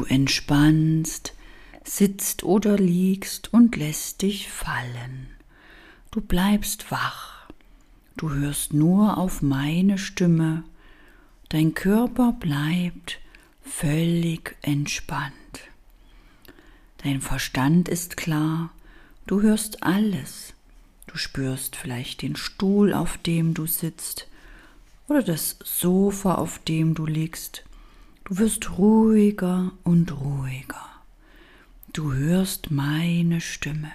Du entspannst, sitzt oder liegst und lässt dich fallen. Du bleibst wach. Du hörst nur auf meine Stimme. Dein Körper bleibt völlig entspannt. Dein Verstand ist klar. Du hörst alles. Du spürst vielleicht den Stuhl, auf dem du sitzt, oder das Sofa, auf dem du liegst. Du wirst ruhiger und ruhiger. Du hörst meine Stimme,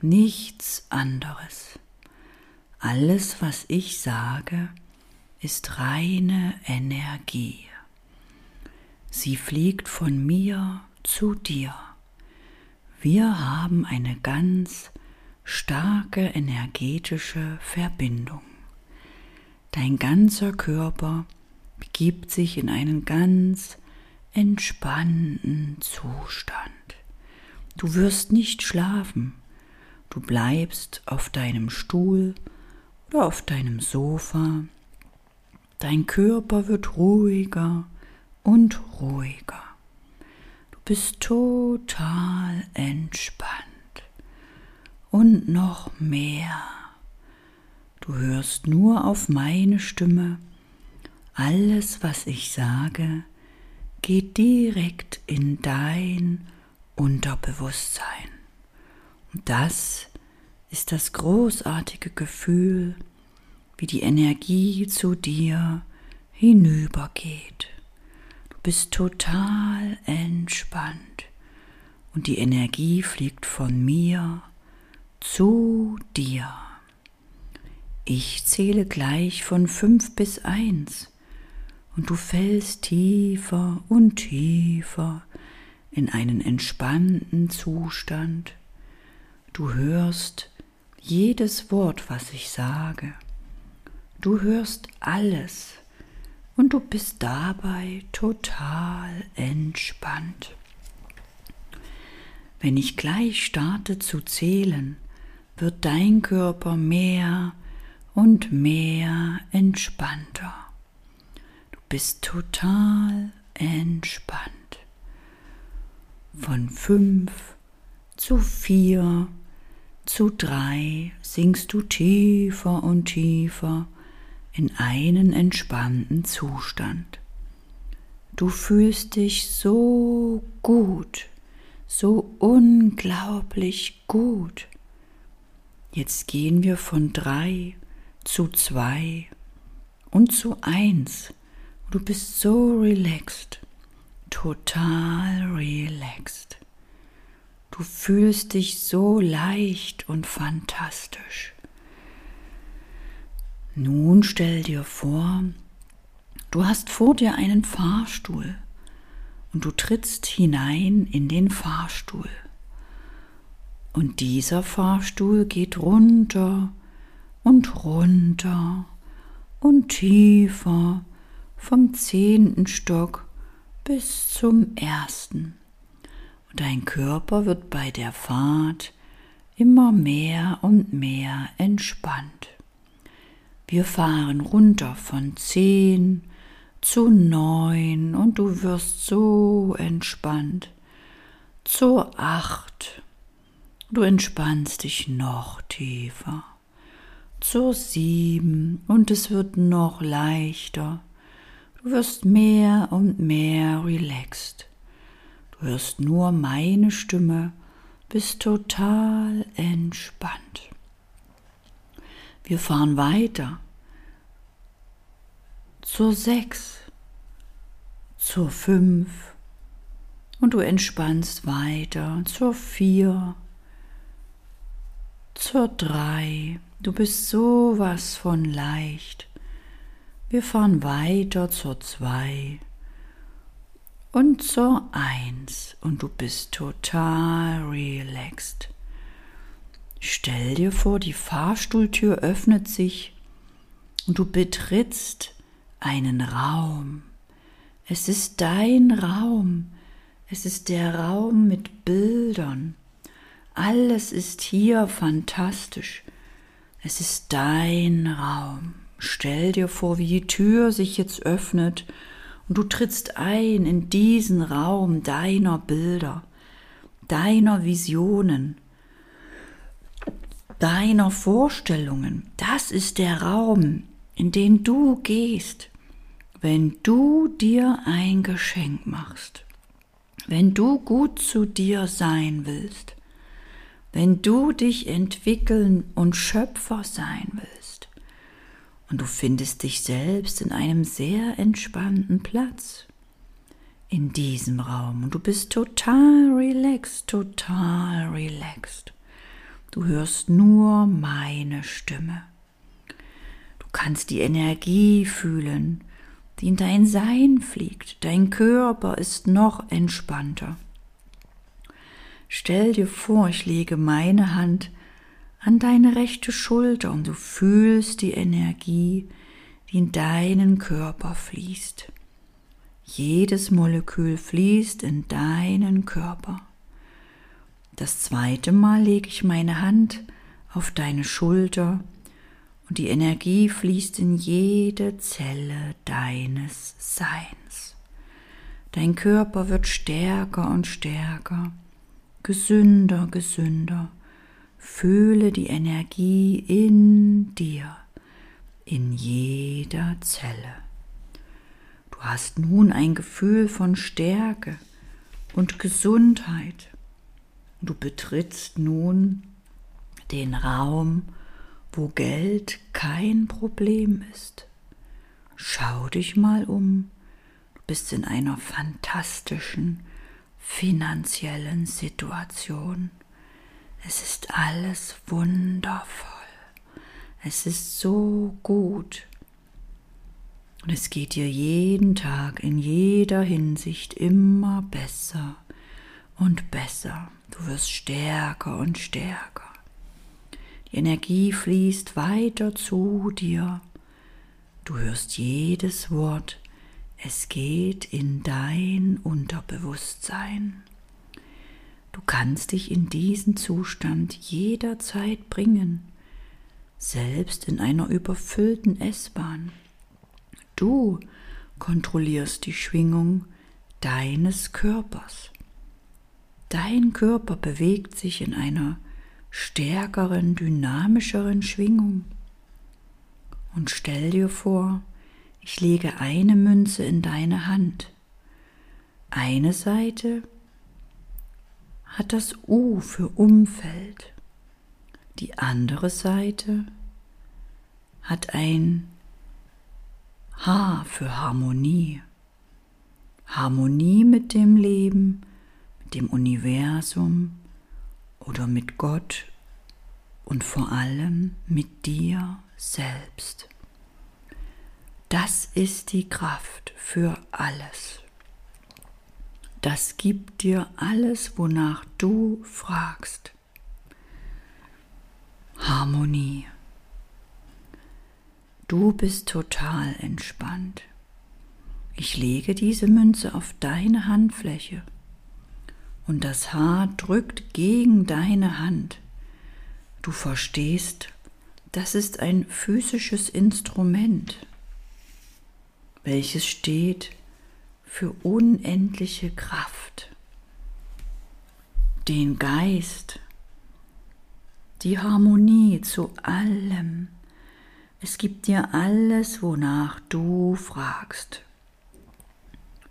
nichts anderes. Alles, was ich sage, ist reine Energie. Sie fliegt von mir zu dir. Wir haben eine ganz starke energetische Verbindung. Dein ganzer Körper begibt sich in einen ganz entspannten Zustand. Du wirst nicht schlafen, du bleibst auf deinem Stuhl oder auf deinem Sofa. Dein Körper wird ruhiger und ruhiger. Du bist total entspannt. Und noch mehr. Du hörst nur auf meine Stimme. Alles, was ich sage, geht direkt in dein Unterbewusstsein. Und das ist das großartige Gefühl, wie die Energie zu dir hinübergeht. Du bist total entspannt und die Energie fliegt von mir zu dir. Ich zähle gleich von fünf bis eins und du fällst tiefer und tiefer in einen entspannten Zustand. Du hörst jedes Wort, was ich sage. Du hörst alles und du bist dabei total entspannt. Wenn ich gleich starte zu zählen, wird dein Körper mehr und mehr entspannter. Bist total entspannt. Von fünf zu vier zu drei sinkst du tiefer und tiefer in einen entspannten Zustand. Du fühlst dich so gut, so unglaublich gut. Jetzt gehen wir von drei zu zwei und zu eins. Du bist so relaxed total relaxed. Du fühlst dich so leicht und fantastisch. Nun stell dir vor, du hast vor dir einen Fahrstuhl und du trittst hinein in den Fahrstuhl. Und dieser Fahrstuhl geht runter und runter und tiefer vom zehnten Stock bis zum ersten. Und dein Körper wird bei der Fahrt immer mehr und mehr entspannt. Wir fahren runter von zehn zu neun und du wirst so entspannt. Zur acht. Du entspannst dich noch tiefer. Zur sieben und es wird noch leichter. Du wirst mehr und mehr relaxed. Du hörst nur meine Stimme, bist total entspannt. Wir fahren weiter zur sechs, zur fünf und du entspannst weiter zur vier, zur drei. Du bist sowas von leicht wir fahren weiter zur 2 und zur 1 und du bist total relaxed. Stell dir vor, die Fahrstuhltür öffnet sich und du betrittst einen Raum. Es ist dein Raum. Es ist der Raum mit Bildern. Alles ist hier fantastisch. Es ist dein Raum. Stell dir vor, wie die Tür sich jetzt öffnet Und du trittst ein in diesen Raum deiner Bilder, deiner Visionen, deiner Vorstellungen. Das ist der Raum, in den du gehst, wenn du dir ein Geschenk machst, wenn du gut zu dir sein willst, wenn du dich entwickeln und Schöpfer sein willst. Und du findest dich selbst in einem sehr entspannten Platz in diesem Raum und du bist total relaxed, total relaxed. Du hörst nur meine Stimme. Du kannst die Energie fühlen, die in dein Sein fliegt. Dein Körper ist noch entspannter. Stell dir vor, ich lege meine Hand an deine rechte Schulter und du fühlst die Energie, die in deinen Körper fließt. Jedes Molekül fließt in deinen Körper. Das zweite Mal lege ich meine Hand auf deine Schulter und die Energie fließt in jede Zelle deines Seins. Dein Körper wird stärker und stärker, gesünder, gesünder. Fühle die Energie in dir, in jeder Zelle. Du hast nun ein Gefühl von Stärke und Gesundheit. Du betrittst nun den Raum, wo Geld kein Problem ist. Schau dich mal um. Du bist in einer fantastischen finanziellen Situation. Es ist alles wundervoll. Es ist so gut. Und es geht dir jeden Tag in jeder Hinsicht immer besser und besser. Du wirst stärker und stärker. Die Energie fließt weiter zu dir. Du hörst jedes Wort. Es geht in dein Unterbewusstsein. Du kannst dich in diesen Zustand jederzeit bringen, selbst in einer überfüllten S-Bahn. Du kontrollierst die Schwingung deines Körpers. Dein Körper bewegt sich in einer stärkeren, dynamischeren Schwingung. Und stell dir vor, ich lege eine Münze in deine Hand. Eine Seite hat das U für Umfeld. Die andere Seite hat ein H für Harmonie. Harmonie mit dem Leben, mit dem Universum, oder mit Gott und vor allem mit dir selbst. Das ist die Kraft für alles. Das gibt dir alles, wonach du fragst. Harmonie. Du bist total entspannt. Ich lege diese Münze auf deine Handfläche und das Haar drückt gegen deine Hand. Du verstehst, das ist ein physisches Instrument, welches steht für unendliche Kraft, den Geist, die Harmonie zu allem. Es gibt dir alles, wonach du fragst.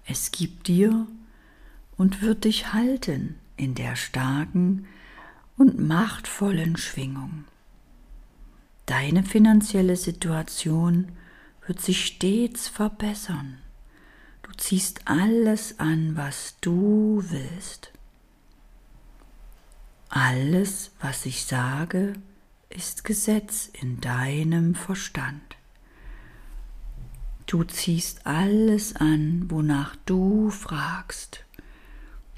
Es gibt dir und wird dich halten in der starken und machtvollen Schwingung. Deine finanzielle Situation wird sich stets verbessern. Du ziehst alles an, was du willst. Alles, was ich sage, ist Gesetz in deinem Verstand. Du ziehst alles an, wonach du fragst.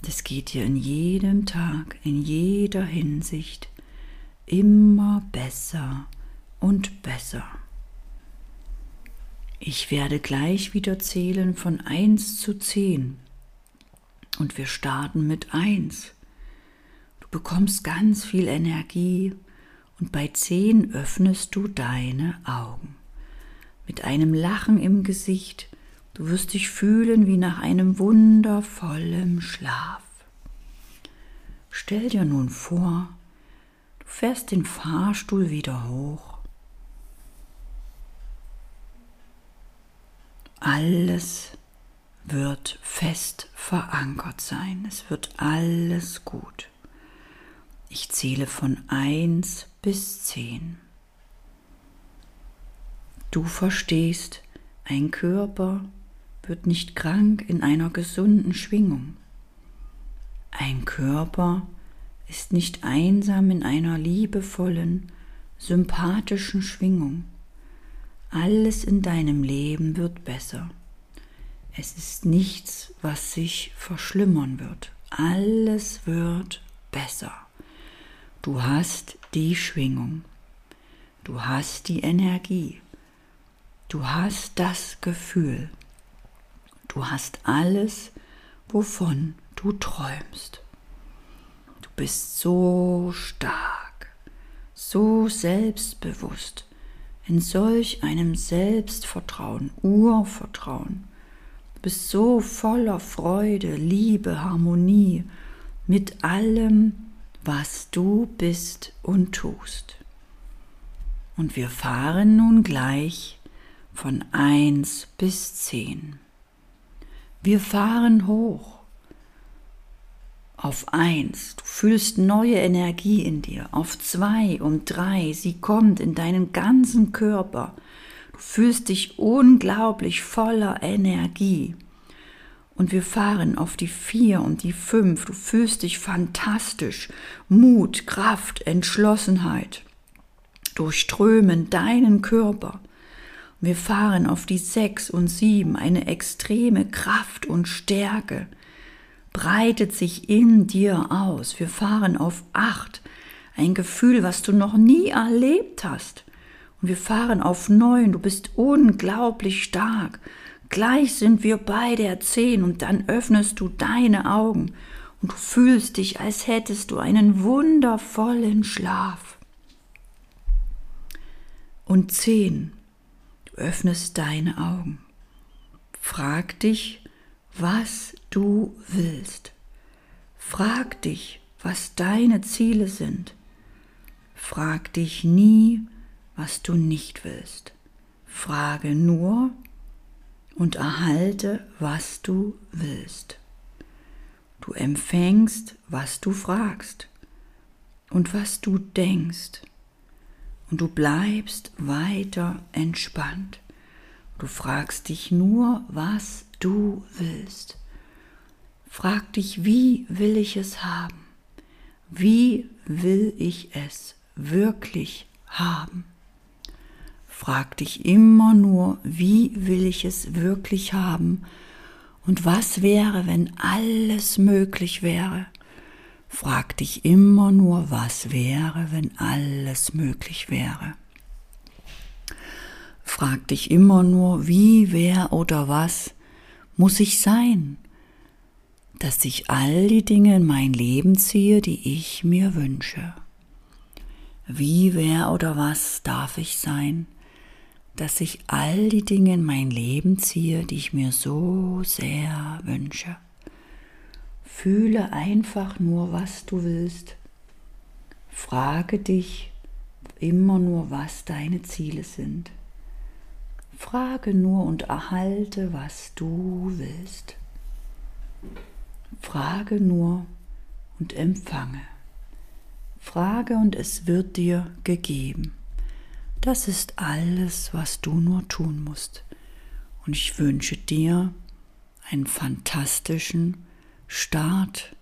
Das geht dir in jedem Tag, in jeder Hinsicht immer besser und besser. Ich werde gleich wieder zählen von 1 zu 10 und wir starten mit 1. Du bekommst ganz viel Energie und bei 10 öffnest du deine Augen. Mit einem Lachen im Gesicht Du wirst dich fühlen wie nach einem wundervollen Schlaf. Stell dir nun vor, du fährst den Fahrstuhl wieder hoch. Alles wird fest verankert sein. Es wird alles gut. Ich zähle von 1 bis 10. Du verstehst, ein Körper wird nicht krank in einer gesunden Schwingung. Ein Körper ist nicht einsam in einer liebevollen, sympathischen Schwingung. Alles in deinem Leben wird besser. Es ist nichts, was sich verschlimmern wird. Alles wird besser. Du hast die Schwingung. Du hast die Energie. Du hast das Gefühl. Du hast alles, wovon du träumst. Du bist so stark, so selbstbewusst, in solch einem Selbstvertrauen, Urvertrauen. Du bist so voller Freude, Liebe, Harmonie mit allem, was du bist und tust. Und wir fahren nun gleich von 1 bis 10. Wir fahren hoch auf 1. Du fühlst neue Energie in dir. Auf 2 und 3. Sie kommt in deinen ganzen Körper. Du fühlst dich unglaublich voller Energie. Und wir fahren auf die 4 und die 5. Du fühlst dich fantastisch. Mut, Kraft, Entschlossenheit durchströmen deinen Körper. Wir fahren auf die sechs und sieben, eine extreme Kraft und Stärke breitet sich in dir aus. Wir fahren auf acht, ein Gefühl, was du noch nie erlebt hast. Und wir fahren auf neun, du bist unglaublich stark. Gleich sind wir bei der zehn und dann öffnest du deine Augen und du fühlst dich, als hättest du einen wundervollen Schlaf. Und zehn, öffnest deine Augen. Frag dich, was du willst. Frag dich, was deine Ziele sind. Frag dich nie, was du nicht willst. Frage nur und erhalte, was du willst. Du empfängst, was du fragst und was du denkst und du bleibst weiter entspannt. Du fragst dich nur, was du willst. Frag dich, wie will ich es haben? Wie will ich es wirklich haben? Frag dich immer nur, wie will ich es wirklich haben? Und was wäre, wenn alles möglich wäre? Frag dich immer nur, was wäre, wenn alles möglich wäre. Frag dich immer nur, wie, wer oder was muss ich sein, dass ich all die Dinge in mein Leben ziehe, die ich mir wünsche. Wie, wer oder was darf ich sein, dass ich all die Dinge in mein Leben ziehe, die ich mir so sehr wünsche. Fühle einfach nur, was du willst. Frage dich immer nur, was deine Ziele sind. Frage nur und erhalte, was du willst. Frage nur und empfange. Frage und es wird dir gegeben. Das ist alles, was du nur tun musst. Und ich wünsche dir einen fantastischen Start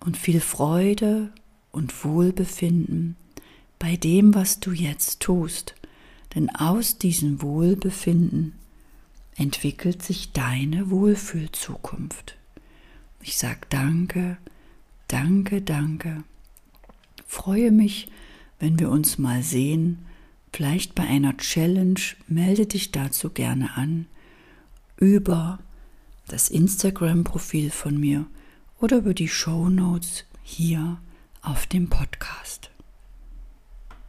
und viel Freude und Wohlbefinden bei dem, was du jetzt tust. Denn aus diesem Wohlbefinden entwickelt sich deine Wohlfühlzukunft. Ich sage danke, danke, danke. Freue mich, wenn wir uns mal sehen, vielleicht bei einer Challenge, melde dich dazu gerne an, über das Instagram-Profil von mir oder über die Show Notes hier auf dem Podcast.